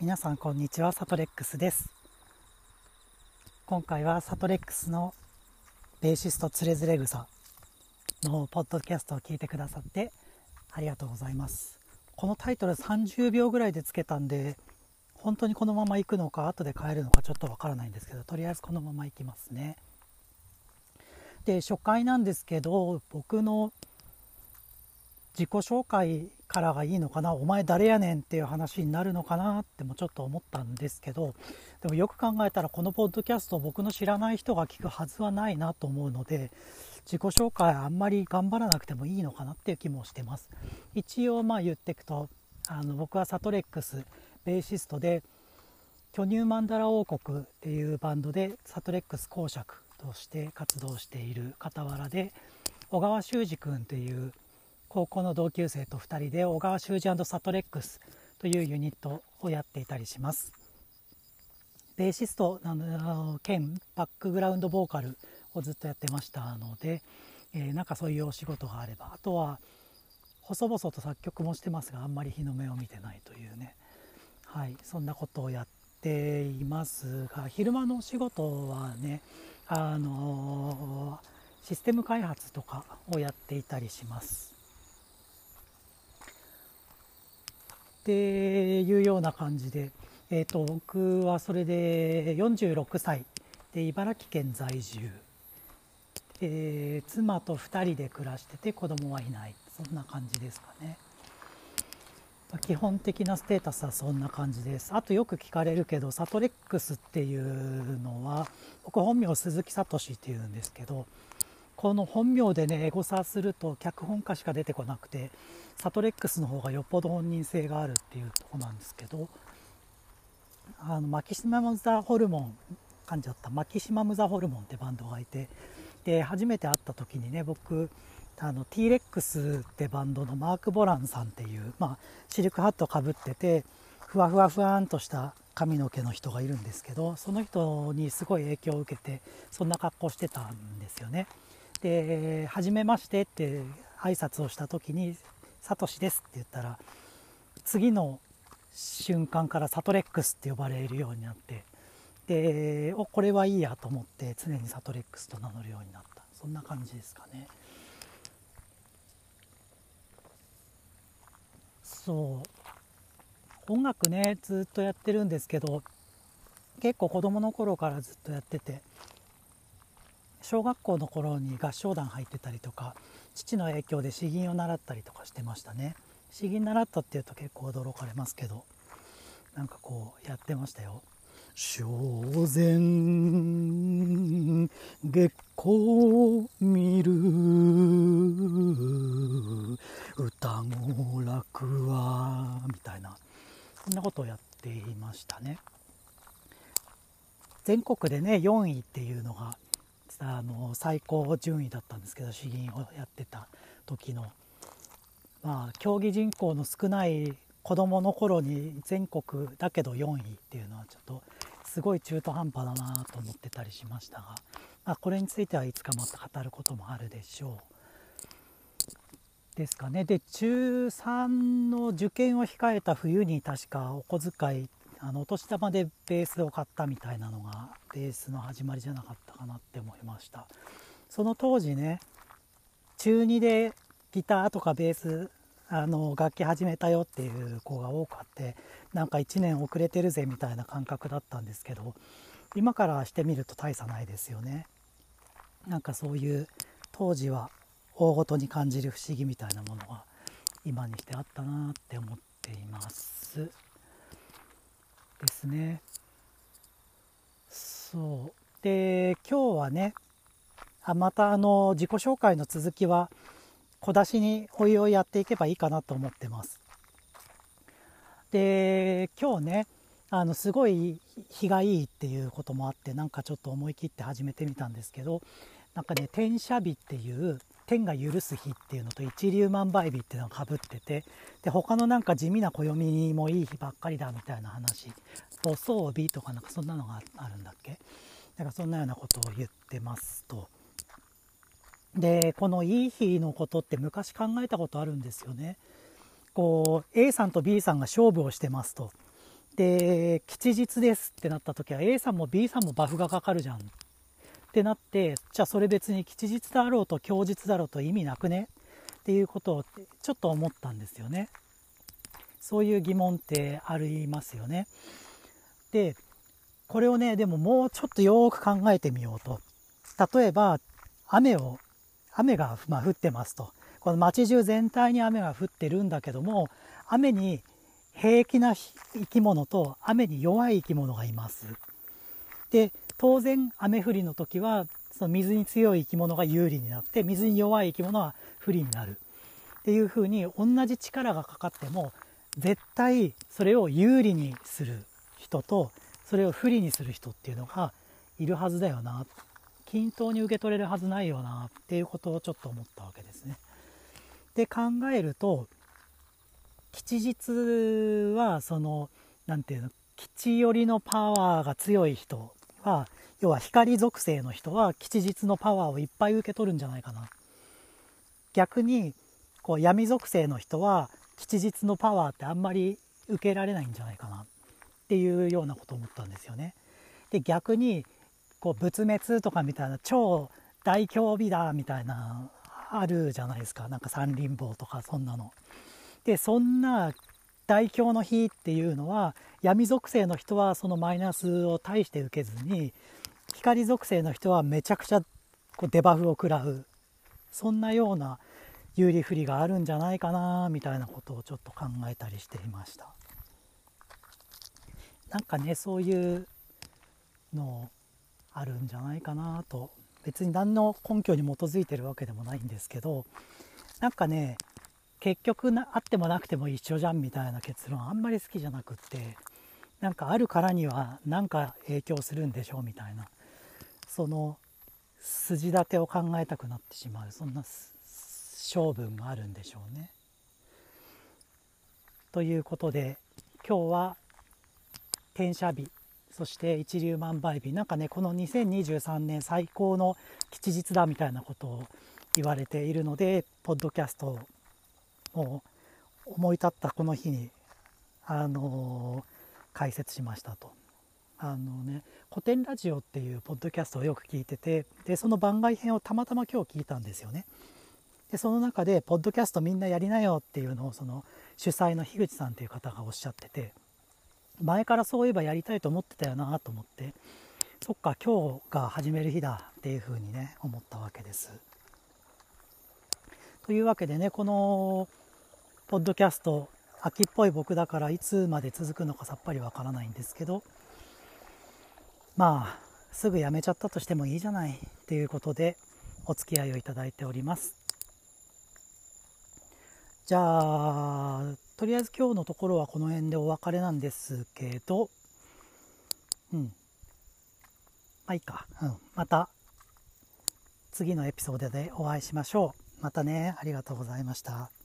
皆さんこんにちはサトレックスです。今回はサトレックスのベーシストつれづれ草のポッドキャストを聞いてくださってありがとうございます。このタイトル30秒ぐらいでつけたんで本当にこのまま行くのか後で変えるのかちょっとわからないんですけどとりあえずこのまま行きますね。で初回なんですけど僕の自己紹介からがいいのかなお前誰やねんっていう話になるのかなってもちょっと思ったんですけどでもよく考えたらこのポッドキャスト僕の知らない人が聞くはずはないなと思うので自己紹介あんまり頑張らなくてもいいのかなっていう気もしてます。一応まあ言っていくとあの僕はサトレックスベーシストで巨乳マンダラ王国っていうバンドでサトレックス公爵として活動している傍らで小川修司君という高校の同級生と2人で小川修司サトレックスというユニットをやっていたりします。ベーシスト兼バックグラウンドボーカルをずっとやってましたので、えー、なんかそういうお仕事があればあとは細々と作曲もしてますがあんまり日の目を見てないというね。はいそんなことをやっていますが昼間のお仕事はねあのー、システム開発とかをやっていたりします。っていうような感じで、えーと、僕はそれで46歳で茨城県在住、えー、妻と2人で暮らしてて子供はいない。そんな感じですかね。基本的なステータスはそんな感じです。あとよく聞かれるけどサトレックスっていうのは僕本名鈴木聡っていうんですけどこの本名でねエゴサすると脚本家しか出てこなくてサトレックスの方がよっぽど本人性があるっていうとこなんですけどあのマキシマム・ザ・ホルモン噛んじゃったマキシマム・ザ・ホルモンってバンドがいてで初めて会った時にね僕あの T-REX ってバンドのマーク・ボランさんっていう、まあ、シルクハットかぶっててふわふわふわんとした髪の毛の人がいるんですけどその人にすごい影響を受けてそんな格好してたんですよね。で「はじめまして」って挨拶をした時に「サトシです」って言ったら次の瞬間からサトレックスって呼ばれるようになってでおこれはいいやと思って常にサトレックスと名乗るようになった。そんな感じですかね。そう。音楽ねずっとやってるんですけど結構子供の頃からずっとやってて小学校の頃に合唱団入ってたりとか父の影響で詩吟を習ったりとかしてましたね。詩吟習ったっていうと結構驚かれますけどなんかこうやってましたよ正前月光見る歌語楽はみたいなそんなことをやっていましたね。全国でね4位っていうのがあの最高順位だったんですけど詩吟をやってた時のまあ競技人口の少ない子どもの頃に全国だけど4位っていうのはちょっとすごい中途半端だなと思ってたりしましたが、まあ、これについてはいつかまた語ることもあるでしょう。ですかねで中3の受験を控えた冬に確かお小遣いあのお年玉でベースを買ったみたいなのがベースの始まりじゃなかったかなって思いましたその当時ね中2でギターとかベースあの楽器始めたよっていう子が多かってなんか1年遅れてるぜみたいな感覚だったんですけど今からしてみると大差ないですよねなんかそういう当時は大ごとに感じる不思議みたいなものは今にしてあったなって思っています。ですね。そうで今日はねあまたあの自己紹介の続きは小出しにおいおいやっていけばいいかなと思ってます。で今日ねあのすごい日がいいっていうこともあってなんかちょっと思い切って始めてみたんですけどなんかね転写日っていう天が許す日っていうのと一粒万倍日っていうのがかぶっててで他のなんか地味な暦もいい日ばっかりだみたいな話。母装日とかなんかそんなのがあるんだっけ？なんかそんなようなことを言ってますと。でこのいい日のことって昔考えたことあるんですよね。こう A さんと B さんが勝負をしてますと。で吉日ですってなった時は A さんも B さんもバフがかかるじゃん。っってなってじゃあそれ別に吉日だろうと強日だろうと意味なくね？っていうことをちょっと思ったんですよね。そういう疑問ってありますよね。でこれをねでももうちょっとよく考えてみようと。例えば雨を雨が、ま、降ってますと。この街中全体に雨が降ってるんだけども雨に平気な生き物と雨に弱い生き物がいます。で当然雨降りの時はその水に強い生き物が有利になって水に弱い生き物は不利になるっていう風に同じ力がかかっても絶対それを有利にする人とそれを不利にする人っていうのがいるはずだよな均等に受け取れるはずないよなっていうことをちょっと思ったわけですね。で考えると吉日はその何て言うの吉寄りのパワーが強い人は要は光属性の人は吉日のパワーをいっぱい受け取るんじゃないかな逆にこう闇属性の人は吉日のパワーってあんまり受けられないんじゃないかなっていうようなことを思ったんですよね。で逆にこう仏滅とかみたいな超大凶日だみたいなあるじゃないですかなんか三輪棒とかそんなの。でそんな大凶の日っていうのは闇属性の人はそのマイナスを大して受けずに光属性の人はめちゃくちゃこうデバフを食らうそんなような有利不利があるんじゃないかなみたいなことをちょっと考えたりしていました。なんかねそういうのあるんじゃないかなと別に何の根拠に基づいてるわけでもないんですけどなんかね結局なあってもなくても一緒じゃんみたいな結論あんまり好きじゃなくってなんかあるからには何か影響するんでしょうみたいなその筋立てを考えたくなってしまうそんな性分があるんでしょうね。ということで今日は転写日そして一粒万倍日なんかねこの2023年最高の吉日だみたいなことを言われているのでポッドキャストもう思い立ったこの日に、あの解説しましたと。あのね、古典ラジオっていうポッドキャストをよく聞いててでその番外編をたまたま今日聞いたんですよね。でその中で「ポッドキャストみんなやりなよ」っていうのをその主催の樋口さんっていう方がおっしゃってて前からそういえばやりたいと思ってたよなと思ってそっか今日が始める日だっていうふうにね思ったわけです。というわけでねこのポッドキャスト秋っぽい僕だからいつまで続くのかさっぱりわからないんですけどまあすぐやめちゃったとしてもいいじゃないっていうことでお付き合いをいただいております。じゃあとりあえず今日のところはこの辺でお別れなんですけどうん。まあいいか、うん、また次のエピソードでお会いしましょう。またねありがとうございました。